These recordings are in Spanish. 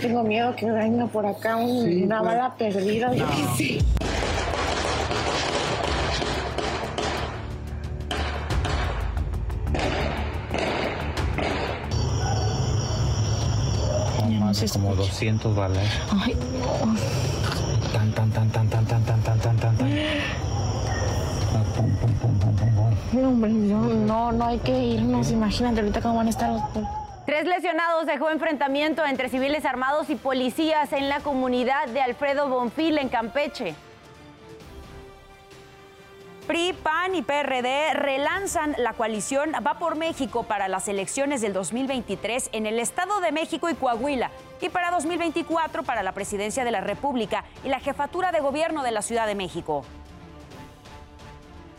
tengo miedo que venga por acá una pues. bala perdida. No. Sí. como 200 balas. Ay, Tan, tan, tan, tan, tan, tan, tan, tan, tan, tan, tan. No, no, no hay que irnos. Imagínate ahorita cómo van a estar los... Tres lesionados dejó enfrentamiento entre civiles armados y policías en la comunidad de Alfredo Bonfil en Campeche. PRI, PAN y PRD relanzan la coalición Va por México para las elecciones del 2023 en el Estado de México y Coahuila y para 2024 para la presidencia de la República y la jefatura de gobierno de la Ciudad de México.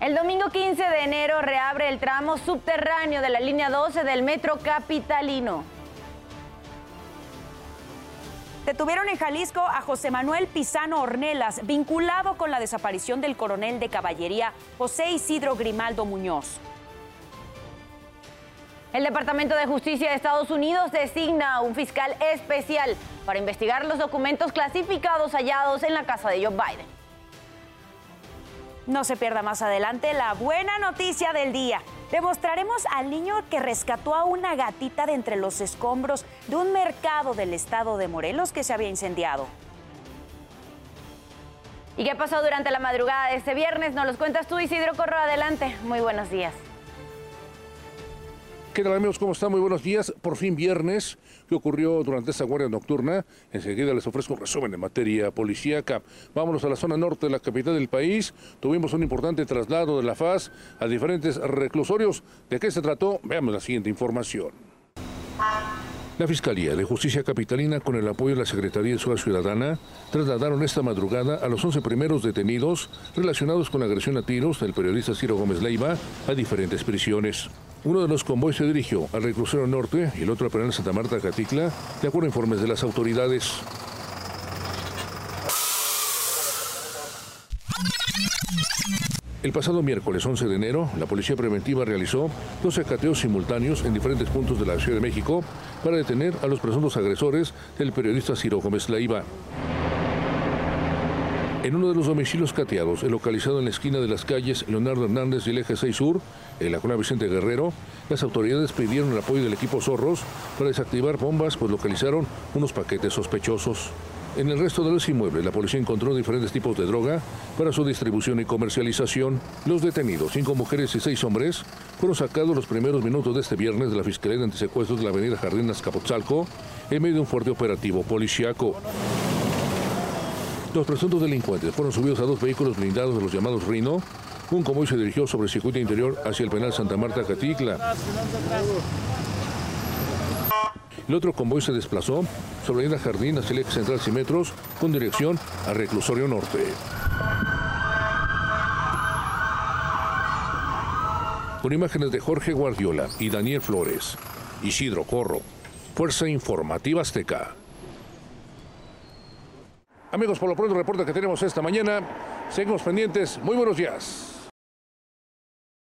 El domingo 15 de enero reabre el tramo subterráneo de la línea 12 del metro capitalino. Detuvieron en Jalisco a José Manuel Pizano Ornelas, vinculado con la desaparición del coronel de caballería José Isidro Grimaldo Muñoz. El Departamento de Justicia de Estados Unidos designa un fiscal especial para investigar los documentos clasificados hallados en la casa de Joe Biden. No se pierda más adelante la buena noticia del día. Demostraremos al niño que rescató a una gatita de entre los escombros de un mercado del estado de Morelos que se había incendiado. ¿Y qué pasó durante la madrugada de este viernes? Nos los cuentas tú, Isidro Corro. Adelante. Muy buenos días. ¿Qué tal amigos? ¿Cómo están? Muy buenos días. Por fin viernes. ¿Qué ocurrió durante esta guardia nocturna? Enseguida les ofrezco un resumen en materia policíaca. Vámonos a la zona norte de la capital del país. Tuvimos un importante traslado de la FAS a diferentes reclusorios. ¿De qué se trató? Veamos la siguiente información. La Fiscalía de Justicia Capitalina, con el apoyo de la Secretaría de Seguridad Ciudadana, trasladaron esta madrugada a los 11 primeros detenidos relacionados con la agresión a tiros del periodista Ciro Gómez Leiva a diferentes prisiones. Uno de los convoys se dirigió al reclusorio norte y el otro a penal Santa Marta Caticla, de acuerdo a informes de las autoridades. El pasado miércoles 11 de enero, la Policía Preventiva realizó dos cateos simultáneos en diferentes puntos de la Ciudad de México para detener a los presuntos agresores del periodista Ciro Gómez Leiva. En uno de los domicilios cateados, localizado en la esquina de las calles Leonardo Hernández y el Eje 6 Sur, en la colonia Vicente Guerrero, las autoridades pidieron el apoyo del equipo Zorros para desactivar bombas, pues localizaron unos paquetes sospechosos. En el resto de los inmuebles, la policía encontró diferentes tipos de droga para su distribución y comercialización. Los detenidos, cinco mujeres y seis hombres, fueron sacados los primeros minutos de este viernes de la Fiscalía de Antisecuestros de la avenida Jardín Azcapotzalco en medio de un fuerte operativo policiaco. Los presuntos delincuentes fueron subidos a dos vehículos blindados de los llamados Rino. Un convoy se dirigió sobre el circuito interior hacia el penal Santa Marta Caticla. El otro convoy se desplazó sobre la Jardín hacia el eje central 100 metros con dirección al reclusorio norte. Con imágenes de Jorge Guardiola y Daniel Flores, Isidro Corro, Fuerza Informativa Azteca. Amigos, por lo pronto, el reporte que tenemos esta mañana. Seguimos pendientes. Muy buenos días.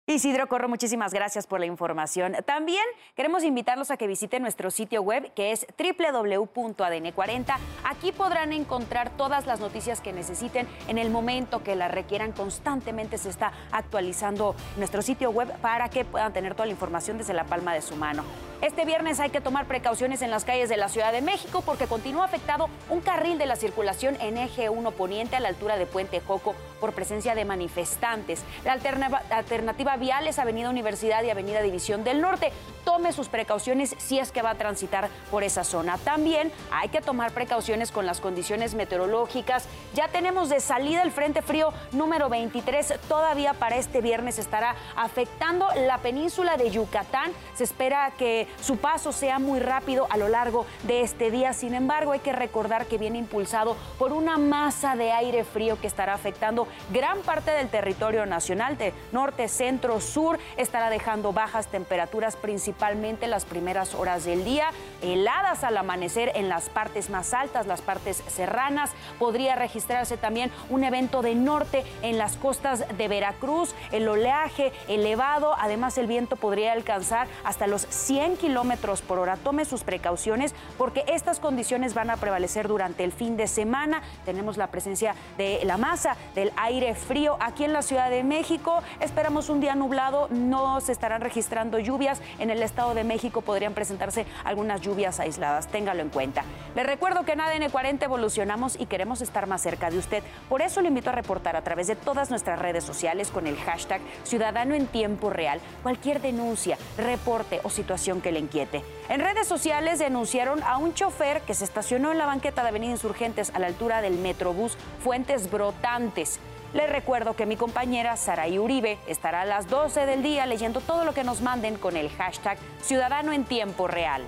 Isidro Corro, muchísimas gracias por la información. También queremos invitarlos a que visiten nuestro sitio web que es www.adn40. Aquí podrán encontrar todas las noticias que necesiten en el momento que las requieran. Constantemente se está actualizando nuestro sitio web para que puedan tener toda la información desde la palma de su mano. Este viernes hay que tomar precauciones en las calles de la Ciudad de México porque continúa afectado un carril de la circulación en eje 1 poniente a la altura de Puente Joco por presencia de manifestantes. La alternativa vial es Avenida Universidad y Avenida División del Norte. Tome sus precauciones si es que va a transitar por esa zona. También hay que tomar precauciones con las condiciones meteorológicas. Ya tenemos de salida el Frente Frío número 23. Todavía para este viernes estará afectando la península de Yucatán. Se espera que su paso sea muy rápido a lo largo de este día. Sin embargo, hay que recordar que viene impulsado por una masa de aire frío que estará afectando gran parte del territorio nacional, de norte, centro sur estará dejando bajas temperaturas principalmente las primeras horas del día, heladas al amanecer en las partes más altas, las partes serranas. Podría registrarse también un evento de norte en las costas de Veracruz, el oleaje elevado, además el viento podría alcanzar hasta los 100 kilómetros por hora. Tome sus precauciones porque estas condiciones van a prevalecer durante el fin de semana. Tenemos la presencia de la masa del aire frío aquí en la Ciudad de México. Esperamos un día nublado, no se estarán registrando lluvias. En el Estado de México podrían presentarse algunas lluvias aisladas. Téngalo en cuenta. Le recuerdo que en ADN 40 evolucionamos y queremos estar más cerca de usted. Por eso le invito a reportar a través de todas nuestras redes sociales con el hashtag Ciudadano en Tiempo Real cualquier denuncia, reporte o situación que le inquiete. En redes sociales denunciaron a un chofer que se estacionó en la banqueta de Avenida Insurgentes a la altura del Metrobús Fuentes Brotantes. Les recuerdo que mi compañera Saraí Uribe estará a las 12 del día leyendo todo lo que nos manden con el hashtag Ciudadano en Tiempo Real.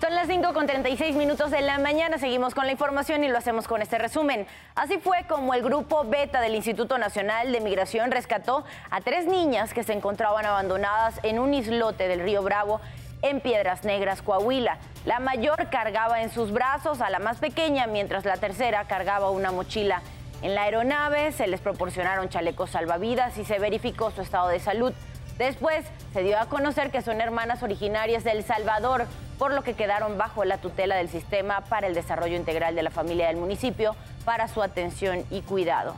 Son las 5 con 36 minutos de la mañana. Seguimos con la información y lo hacemos con este resumen. Así fue como el grupo Beta del Instituto Nacional de Migración rescató a tres niñas que se encontraban abandonadas en un islote del río Bravo en Piedras Negras, Coahuila. La mayor cargaba en sus brazos a la más pequeña, mientras la tercera cargaba una mochila. En la aeronave se les proporcionaron chalecos salvavidas y se verificó su estado de salud. Después se dio a conocer que son hermanas originarias de El Salvador, por lo que quedaron bajo la tutela del Sistema para el Desarrollo Integral de la Familia del municipio para su atención y cuidado.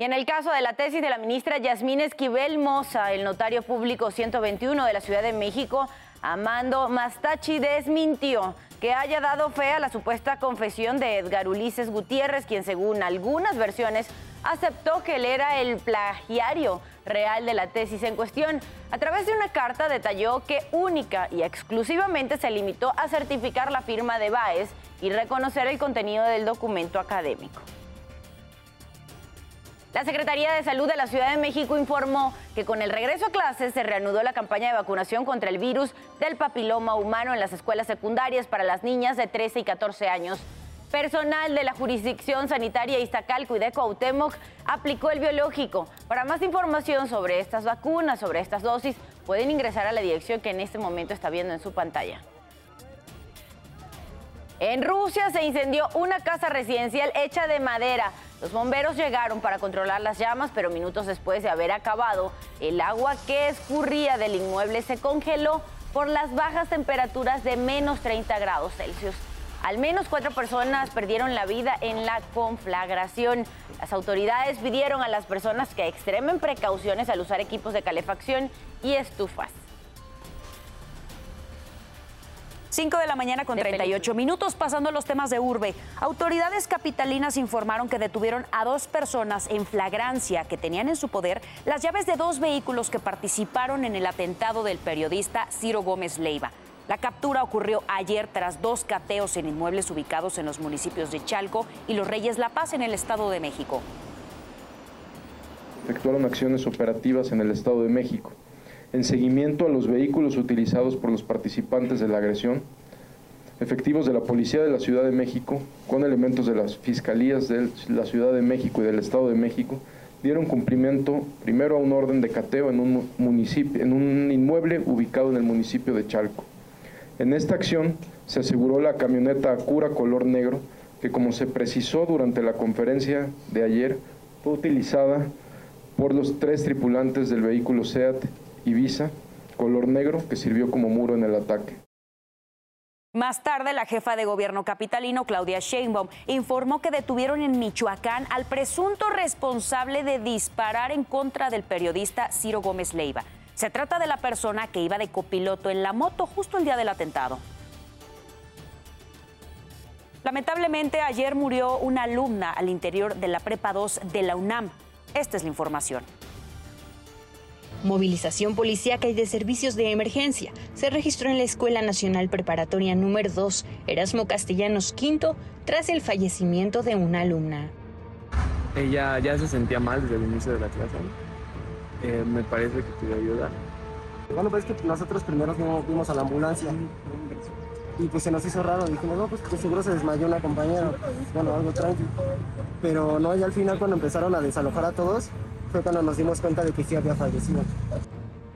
Y en el caso de la tesis de la ministra Yasmín Esquivel Moza, el notario público 121 de la Ciudad de México, Amando Mastachi, desmintió que haya dado fe a la supuesta confesión de Edgar Ulises Gutiérrez, quien según algunas versiones aceptó que él era el plagiario real de la tesis en cuestión. A través de una carta detalló que única y exclusivamente se limitó a certificar la firma de Baez y reconocer el contenido del documento académico. La Secretaría de Salud de la Ciudad de México informó que con el regreso a clases se reanudó la campaña de vacunación contra el virus del papiloma humano en las escuelas secundarias para las niñas de 13 y 14 años. Personal de la jurisdicción sanitaria Iztacalco y de Cuauhtémoc aplicó el biológico. Para más información sobre estas vacunas, sobre estas dosis, pueden ingresar a la dirección que en este momento está viendo en su pantalla. En Rusia se incendió una casa residencial hecha de madera. Los bomberos llegaron para controlar las llamas, pero minutos después de haber acabado, el agua que escurría del inmueble se congeló por las bajas temperaturas de menos 30 grados Celsius. Al menos cuatro personas perdieron la vida en la conflagración. Las autoridades pidieron a las personas que extremen precauciones al usar equipos de calefacción y estufas. 5 de la mañana con 38 minutos pasando los temas de urbe. Autoridades capitalinas informaron que detuvieron a dos personas en flagrancia que tenían en su poder las llaves de dos vehículos que participaron en el atentado del periodista Ciro Gómez Leiva. La captura ocurrió ayer tras dos cateos en inmuebles ubicados en los municipios de Chalco y Los Reyes La Paz en el Estado de México. Efectuaron acciones operativas en el Estado de México en seguimiento a los vehículos utilizados por los participantes de la agresión, efectivos de la Policía de la Ciudad de México, con elementos de las Fiscalías de la Ciudad de México y del Estado de México, dieron cumplimiento primero a un orden de cateo en un, municipio, en un inmueble ubicado en el municipio de Chalco. En esta acción se aseguró la camioneta Acura color negro, que como se precisó durante la conferencia de ayer, fue utilizada por los tres tripulantes del vehículo SEAT Ibiza, color negro, que sirvió como muro en el ataque. Más tarde, la jefa de gobierno capitalino, Claudia Sheinbaum, informó que detuvieron en Michoacán al presunto responsable de disparar en contra del periodista Ciro Gómez Leiva. Se trata de la persona que iba de copiloto en la moto justo el día del atentado. Lamentablemente, ayer murió una alumna al interior de la Prepa 2 de la UNAM. Esta es la información. Movilización policíaca y de servicios de emergencia se registró en la Escuela Nacional Preparatoria número 2, Erasmo Castellanos V, tras el fallecimiento de una alumna. Ella ya se sentía mal desde el inicio de la clase. Eh, me parece que pidió ayuda. Bueno, pues que nosotros primero fuimos a la ambulancia y pues se nos hizo raro. Dijimos, no, pues que seguro se desmayó una compañera, bueno, algo tranquilo. Pero no, y al final cuando empezaron a desalojar a todos, fue cuando nos dimos cuenta de que sí había fallecido.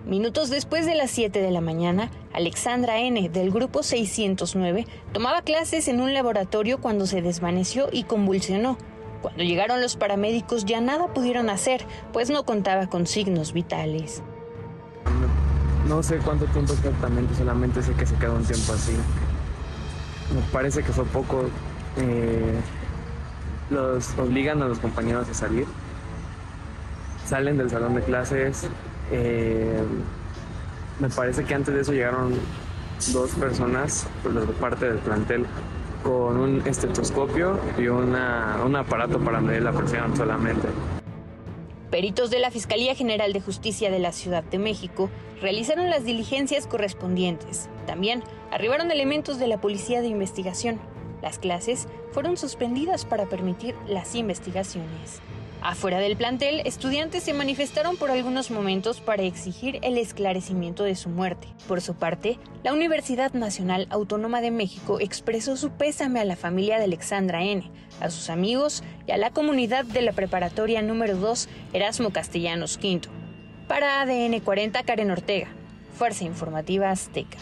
Minutos después de las 7 de la mañana, Alexandra N., del grupo 609, tomaba clases en un laboratorio cuando se desvaneció y convulsionó. Cuando llegaron los paramédicos ya nada pudieron hacer, pues no contaba con signos vitales. No sé cuánto tiempo exactamente, solamente sé que se quedó un tiempo así. Me parece que fue poco. Eh, los obligan a los compañeros a salir salen del salón de clases. Eh, me parece que antes de eso llegaron dos personas por pues, parte del plantel con un estetoscopio y una, un aparato para medir la presión solamente. Peritos de la Fiscalía General de Justicia de la Ciudad de México realizaron las diligencias correspondientes. También arribaron elementos de la Policía de Investigación. Las clases fueron suspendidas para permitir las investigaciones. Afuera del plantel, estudiantes se manifestaron por algunos momentos para exigir el esclarecimiento de su muerte. Por su parte, la Universidad Nacional Autónoma de México expresó su pésame a la familia de Alexandra N., a sus amigos y a la comunidad de la preparatoria número 2 Erasmo Castellanos V. Para ADN 40, Karen Ortega, Fuerza Informativa Azteca.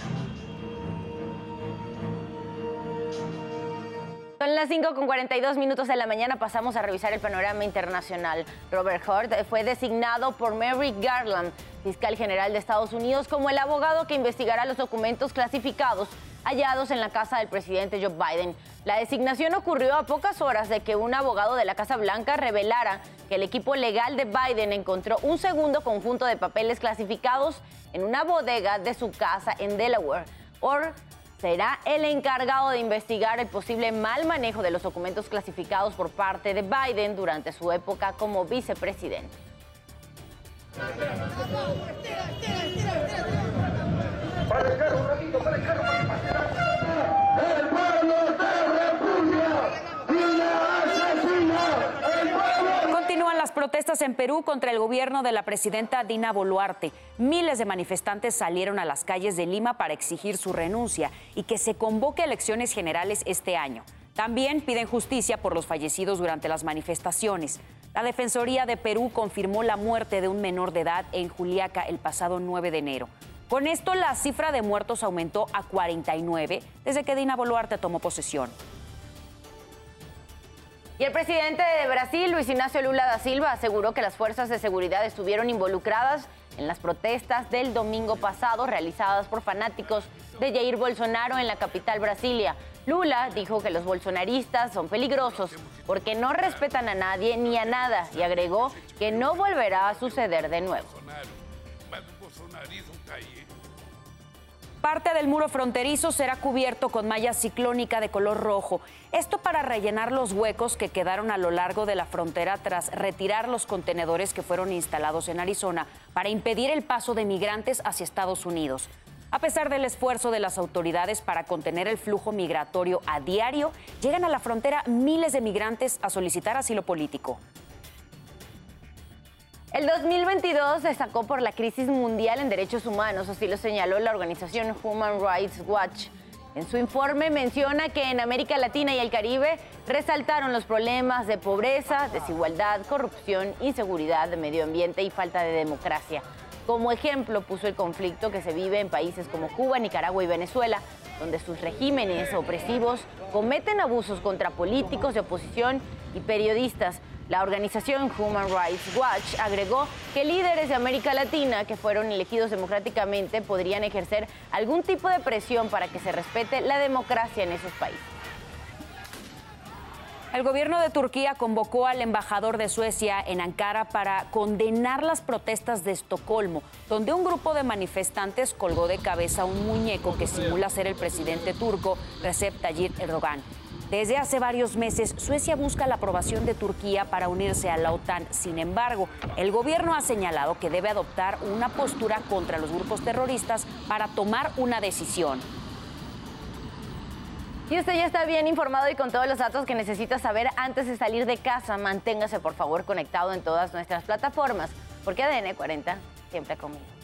Son las 5 con 42 minutos de la mañana. Pasamos a revisar el panorama internacional. Robert Hurt fue designado por Mary Garland, fiscal general de Estados Unidos, como el abogado que investigará los documentos clasificados hallados en la casa del presidente Joe Biden. La designación ocurrió a pocas horas de que un abogado de la Casa Blanca revelara que el equipo legal de Biden encontró un segundo conjunto de papeles clasificados en una bodega de su casa en Delaware será el encargado de investigar el posible mal manejo de los documentos clasificados por parte de Biden durante su época como vicepresidente. En Perú contra el gobierno de la presidenta Dina Boluarte. Miles de manifestantes salieron a las calles de Lima para exigir su renuncia y que se convoque elecciones generales este año. También piden justicia por los fallecidos durante las manifestaciones. La Defensoría de Perú confirmó la muerte de un menor de edad en Juliaca el pasado 9 de enero. Con esto, la cifra de muertos aumentó a 49 desde que Dina Boluarte tomó posesión. Y el presidente de Brasil, Luis Ignacio Lula da Silva, aseguró que las fuerzas de seguridad estuvieron involucradas en las protestas del domingo pasado realizadas por fanáticos de Jair Bolsonaro en la capital Brasilia. Lula dijo que los bolsonaristas son peligrosos porque no respetan a nadie ni a nada y agregó que no volverá a suceder de nuevo. Parte del muro fronterizo será cubierto con malla ciclónica de color rojo. Esto para rellenar los huecos que quedaron a lo largo de la frontera tras retirar los contenedores que fueron instalados en Arizona para impedir el paso de migrantes hacia Estados Unidos. A pesar del esfuerzo de las autoridades para contener el flujo migratorio a diario, llegan a la frontera miles de migrantes a solicitar asilo político. El 2022 destacó por la crisis mundial en derechos humanos, así lo señaló la organización Human Rights Watch. En su informe menciona que en América Latina y el Caribe resaltaron los problemas de pobreza, desigualdad, corrupción, inseguridad, medio ambiente y falta de democracia. Como ejemplo puso el conflicto que se vive en países como Cuba, Nicaragua y Venezuela, donde sus regímenes opresivos cometen abusos contra políticos de oposición y periodistas, la organización Human Rights Watch agregó que líderes de América Latina que fueron elegidos democráticamente podrían ejercer algún tipo de presión para que se respete la democracia en esos países. El gobierno de Turquía convocó al embajador de Suecia en Ankara para condenar las protestas de Estocolmo, donde un grupo de manifestantes colgó de cabeza un muñeco que simula ser el presidente turco Recep Tayyip Erdogan. Desde hace varios meses, Suecia busca la aprobación de Turquía para unirse a la OTAN. Sin embargo, el gobierno ha señalado que debe adoptar una postura contra los grupos terroristas para tomar una decisión. Y usted ya está bien informado y con todos los datos que necesita saber antes de salir de casa, manténgase por favor conectado en todas nuestras plataformas, porque ADN 40 siempre conmigo.